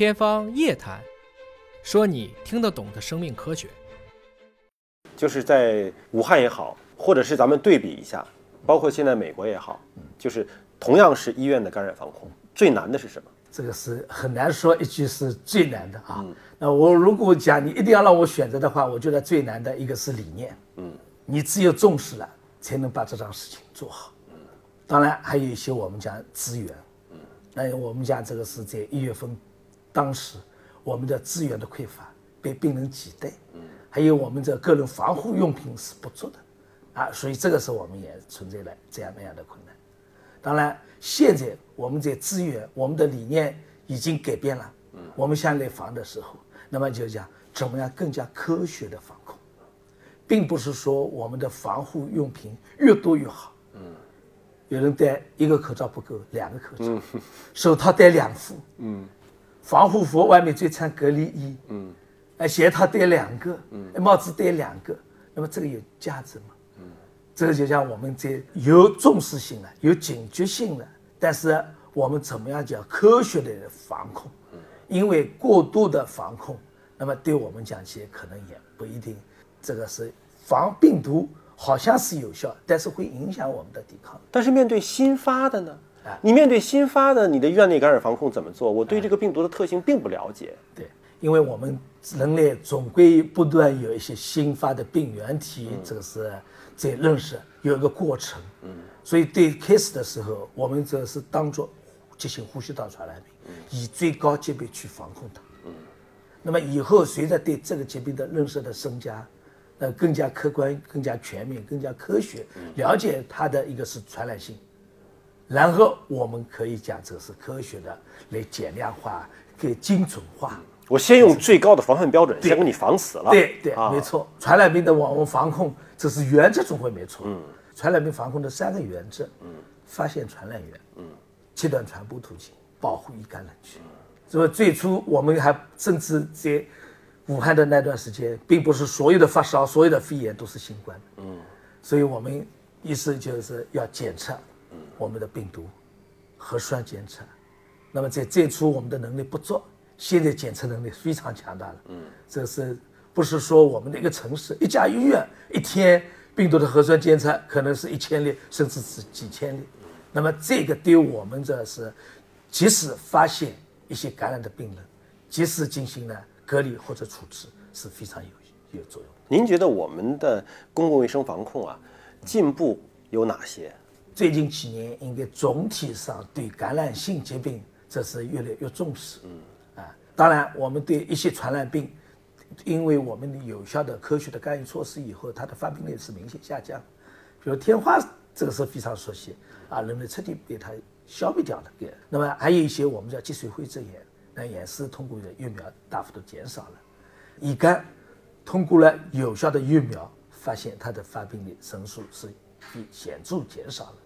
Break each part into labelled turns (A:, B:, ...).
A: 天方夜谭，说你听得懂的生命科学。
B: 就是在武汉也好，或者是咱们对比一下，包括现在美国也好，就是同样是医院的感染防控，最难的是什么？
C: 这个是很难说一句是最难的啊。那我如果讲你一定要让我选择的话，我觉得最难的一个是理念。嗯，你只有重视了，才能把这桩事情做好。当然还有一些我们讲资源。嗯，那我们讲这个是在一月份，当时我们的资源的匮乏，被病人挤兑。嗯，还有我们的个人防护用品是不足的，啊，所以这个时候我们也存在了这样那样的困难。当然，现在我们在资源、我们的理念已经改变了。嗯，我们想来防的时候，那么就讲怎么样更加科学的防控，并不是说我们的防护用品越多越好。嗯，有人戴一个口罩不够，两个口罩，手套戴两副。嗯，防护服外面再穿隔离衣。嗯，哎，鞋套戴两个。嗯，帽子戴两个，那么这个有价值吗？嗯这个就像我们这有重视性了，有警觉性了，但是我们怎么样叫科学的防控？因为过度的防控，那么对我们讲起来可能也不一定。这个是防病毒好像是有效，但是会影响我们的抵抗力。
B: 但是面对新发的呢？你面对新发的，你的院内感染防控怎么做？我对这个病毒的特性并不了解。
C: 对，因为我们人类总归不断有一些新发的病原体，这个是。在认识有一个过程，嗯，所以对开始的时候，我们这是当做急性呼吸道传染病，以最高级别去防控它，嗯，那么以后随着对这个疾病的认识的增加，呃，更加客观、更加全面、更加科学，了解它的一个是传染性，然后我们可以讲这是科学的来减量化、给精准化。
B: 我先用最高的防范标准，先给你防死了。
C: 对对，没错，传染病的网络防控。这是原则总会没错。嗯，传染病防控的三个原则。嗯，发现传染源。嗯，切断传播途径，保护易感染区。所以最初我们还甚至在武汉的那段时间，并不是所有的发烧、所有的肺炎都是新冠。嗯，所以我们意思就是要检测我们的病毒，核酸检测。那么在最初我们的能力不足，现在检测能力非常强大了。嗯，这是。不是说我们的一个城市、一家医院一天病毒的核酸检测可能是一千例，甚至是几千例。那么这个对我们这是及时发现一些感染的病人，及时进行呢隔离或者处置是非常有有作用。
B: 您觉得我们的公共卫生防控啊进步有哪些？
C: 最近几年应该总体上对感染性疾病这是越来越重视。嗯啊，当然我们对一些传染病。因为我们有效的科学的干预措施以后，它的发病率是明显下降。比如天花，这个是非常熟悉啊，人类彻底被它消灭掉了。对，那么还有一些我们叫积水灰质炎，那也是通过的疫苗大幅度减少了。乙肝，通过了有效的疫苗，发现它的发病率人数是显著减少了。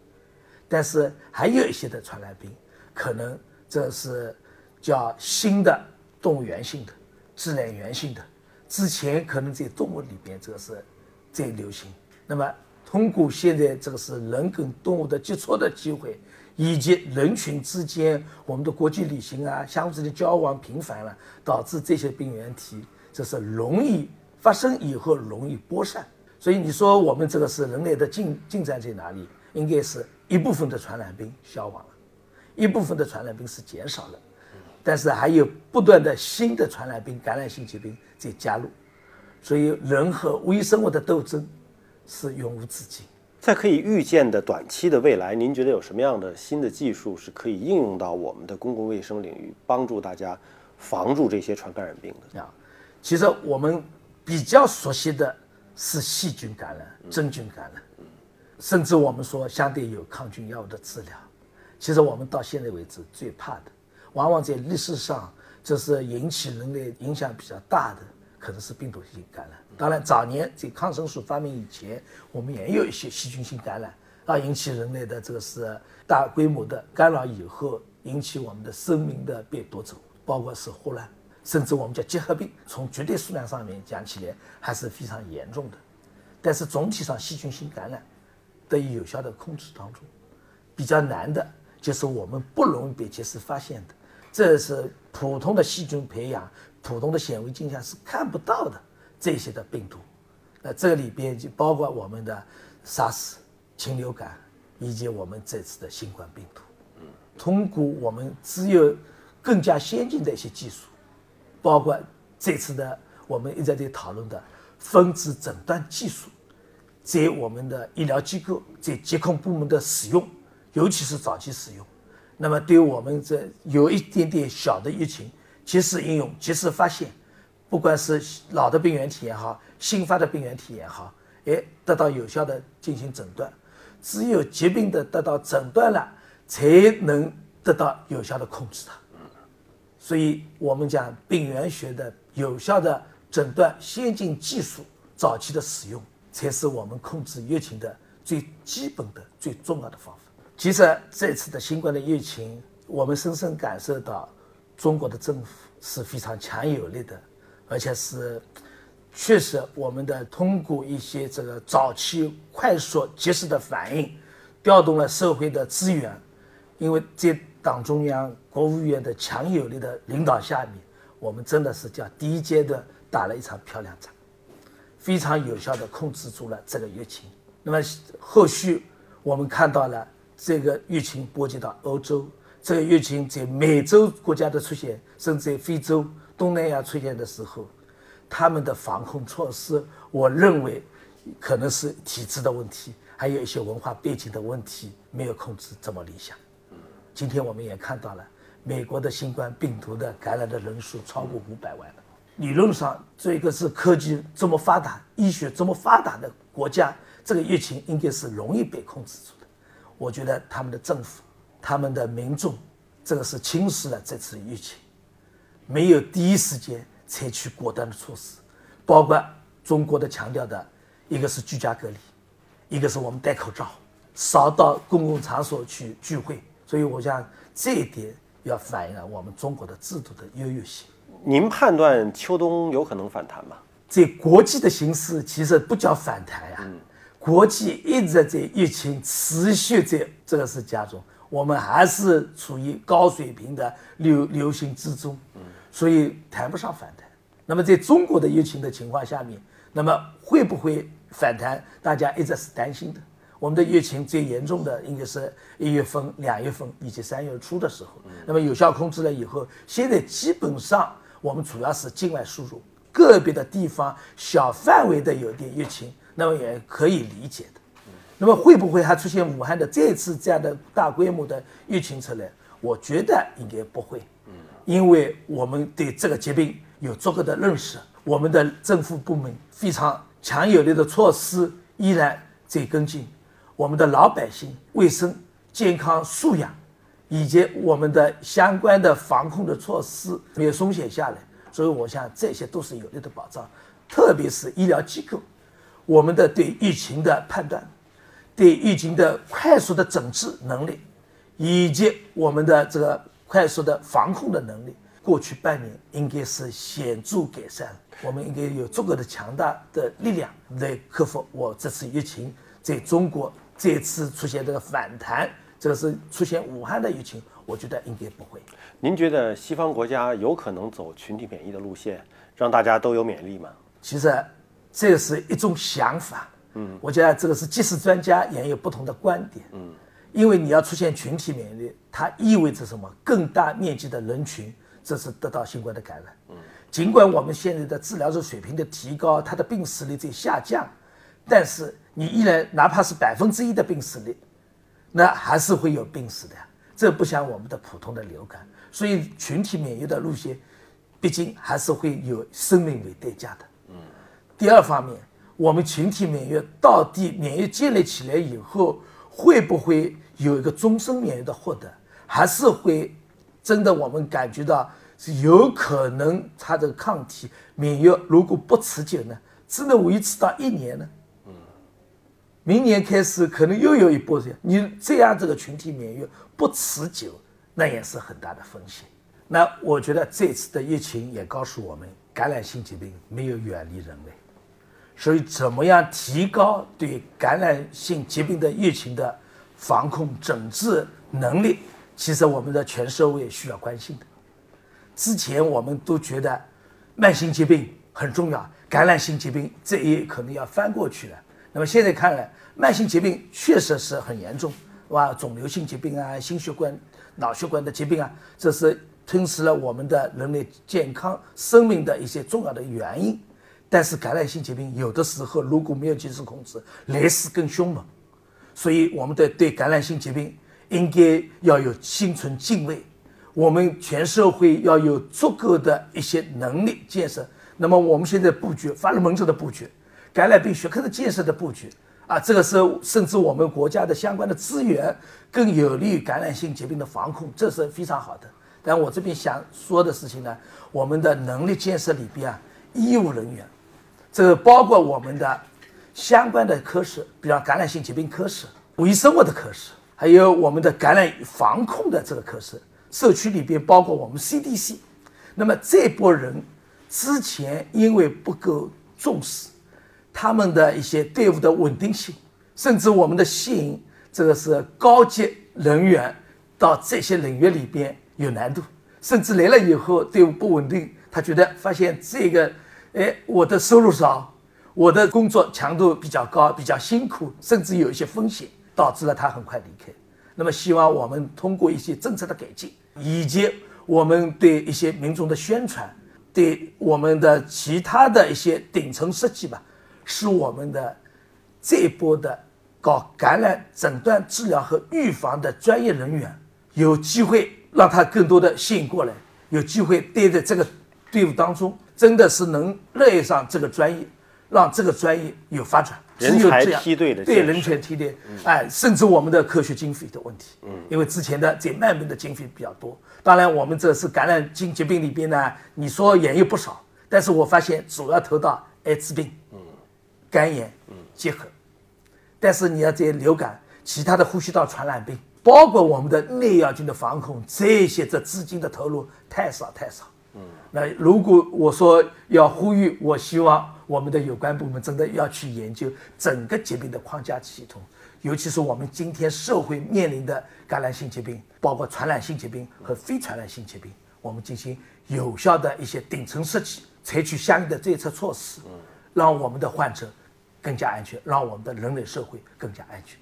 C: 但是还有一些的传染病，可能这是叫新的动物源性的、自然源性的。之前可能在动物里边这个是最流行，那么通过现在这个是人跟动物的接触的机会，以及人群之间我们的国际旅行啊，相互之间交往频繁了，导致这些病原体这是容易发生以后容易播散。所以你说我们这个是人类的进进展在哪里？应该是一部分的传染病消亡了，一部分的传染病是减少了。但是还有不断的新的传染病、感染性疾病在加入，所以人和微生物的斗争是永无止境。
B: 在可以预见的短期的未来，您觉得有什么样的新的技术是可以应用到我们的公共卫生领域，帮助大家防住这些传感染病的？啊，
C: 其实我们比较熟悉的是细菌感染、真菌感染，甚至我们说相对有抗菌药物的治疗。其实我们到现在为止最怕的。往往在历史上，这是引起人类影响比较大的，可能是病毒性感染。当然，早年在抗生素发明以前，我们也有一些细菌性感染，啊，引起人类的这个是大规模的干扰以后，引起我们的生命的被夺走，包括是霍乱，甚至我们叫结核病。从绝对数量上面讲起来，还是非常严重的。但是总体上，细菌性感染得以有效的控制当中，比较难的就是我们不容易被及时发现的。这是普通的细菌培养、普通的显微镜下是看不到的这些的病毒。那这里边就包括我们的 SARS、禽流感，以及我们这次的新冠病毒。通过我们只有更加先进的一些技术，包括这次的我们一直在讨论的分子诊断技术，在我们的医疗机构、在疾控部门的使用，尤其是早期使用，那么对我们这有一点点小的疫情，及时应用、及时发现，不管是老的病原体也好，新发的病原体也好，哎，得到有效的进行诊断。只有疾病的得到诊断了。才能得到有效的控制它。所以，我们讲病原学的有效的诊断、先进技术早期的使用，才是我们控制疫情的最基本的、最重要的方法。其实，这次的新冠的疫情，我们深深感受到，中国的政府是非常强有力的，而且是确实我们的通过一些这个早期快速及时的反应，调动了社会的资源。因为在党中央、国务院的强有力的领导下面，我们真的是叫第一阶段打了一场漂亮仗，非常有效地控制住了这个疫情。那么后续我们看到了这个疫情波及到欧洲，这个疫情在美洲国家的出现，甚至在非洲、东南亚出现的时候，他们的防控措施，我认为可能是体制的问题，还有一些文化背景的问题，没有控制这么理想。今天我们也看到了，美国的新冠病毒的感染的人数超过五百万了。理论上，这个是科技这么发达、医学这么发达的国家，这个疫情应该是容易被控制住的。我觉得他们的政府、他们的民众，这个是轻视了这次疫情，没有第一时间采取果断的措施，包括中国的强调的，一个是居家隔离，一个是我们戴口罩，少到公共场所去聚会。所以，我想这一点要反映了我们中国的制度的优越性。
B: 您判断秋冬有可能反弹吗？
C: 在国际的形势其实不叫反弹呀，国际一直在疫情持续在这个是加重，我们还是处于高水平的流流行之中，所以谈不上反弹。那么，在中国的疫情的情况下面，那么会不会反弹？大家一直是担心的。我们的疫情最严重的应该是一月份、两月份以及三月初的时候，那么有效控制了以后，现在基本上我们主要是境外输入，个别的地方小范围的有点疫情，那么也可以理解的。那么会不会还出现武汉的这次这样的大规模的疫情出来？我觉得应该不会，因为我们对这个疾病有足够的认识，我们的政府部门非常强有力的措施依然在跟进。我们的老百姓卫生健康素养，以及我们的相关的防控的措施没有松懈下来，所以我想这些都是有力的保障。特别是医疗机构，我们的对疫情的判断，对疫情的快速的整治能力，以及我们的这个快速的防控的能力，过去半年应该是显著改善。我们应该有足够的强大的力量来克服我这次疫情在中国。这次出现这个反弹，这个是出现武汉的疫情，我觉得应该不会。
B: 您觉得西方国家有可能走群体免疫的路线，让大家都有免疫力吗？
C: 其实这是一种想法，嗯，我觉得这个是即使专家也有不同的观点，嗯，因为你要出现群体免疫力，它意味着什么？更大面积的人群这是得到新冠的感染，嗯，尽管我们现在的治疗的水平的提高，它的病死率在下降，但是。你依然哪怕是百分之一的病死率，那还是会有病死的。这不像我们的普通的流感，所以群体免疫的路线，毕竟还是会有生命为代价的。嗯。第二方面，我们群体免疫到底免疫建立起来以后，会不会有一个终身免疫的获得？还是会真的我们感觉到是有可能它的抗体免疫如果不持久呢，只能维持到一年呢？明年开始可能又有一波人，你这样这个群体免疫不持久，那也是很大的风险。那我觉得这次的疫情也告诉我们，感染性疾病没有远离人类，所以怎么样提高对感染性疾病的疫情的防控整治能力，其实我们的全社会需要关心的。之前我们都觉得慢性疾病很重要，感染性疾病这一可能要翻过去了。那么现在看来，慢性疾病确实是很严重，是吧？肿瘤性疾病啊，心血管、脑血管的疾病啊，这是吞噬了我们的人类健康生命的一些重要的原因。但是感染性疾病有的时候如果没有及时控制，来势更凶猛。所以我们的对感染性疾病应该要有心存敬畏，我们全社会要有足够的一些能力建设。那么我们现在布局法律门诊的布局，感染病学科的建设的布局啊，这个是甚至我们国家的相关的资源更有利于感染性疾病的防控，这是非常好的。但我这边想说的事情呢，我们的能力建设里边啊，医务人员，这个包括我们的。相关的科室，比如感染性疾病科室、微生物的科室，还有我们的感染防控的这个科室，社区里边包括我们 CDC。那么这波人之前因为不够重视他们的一些队伍的稳定性，甚至我们的吸引这个是高级人员到这些领域里边有难度，甚至来了以后队伍不稳定，他觉得发现这个，哎，我的收入少。我的工作强度比较高，比较辛苦，甚至有一些风险，导致了他很快离开。那么，希望我们通过一些政策的改进，以及我们对一些民众的宣传，对我们的其他的一些顶层设计吧，使我们的这一波的搞感染诊断、治疗和预防的专业人员有机会让他更多的吸引过来，有机会待在这个队伍当中，真的是能热爱上这个专业。让这个专业有发展，
B: 人才梯队的
C: 对人才梯队，哎，甚至我们的科学经费的问题，嗯，因为之前的这慢病的经费比较多。当然，我们这是感染性疾病里边呢，你说也有不少，但是我发现主要投到艾滋病、嗯，肝炎、嗯结核，但是你要这些流感、其他的呼吸道传染病，包括我们的内药菌的防控，这些这资金的投入太少太少。嗯，那如果我说要呼吁，我希望。我们的有关部门真的要去研究整个疾病的框架系统，尤其是我们今天社会面临的感染性疾病，包括传染性疾病和非传染性疾病，我们进行有效的一些顶层设计，采取相应的对策措施，让我们的患者更加安全，让我们的人类社会更加安全。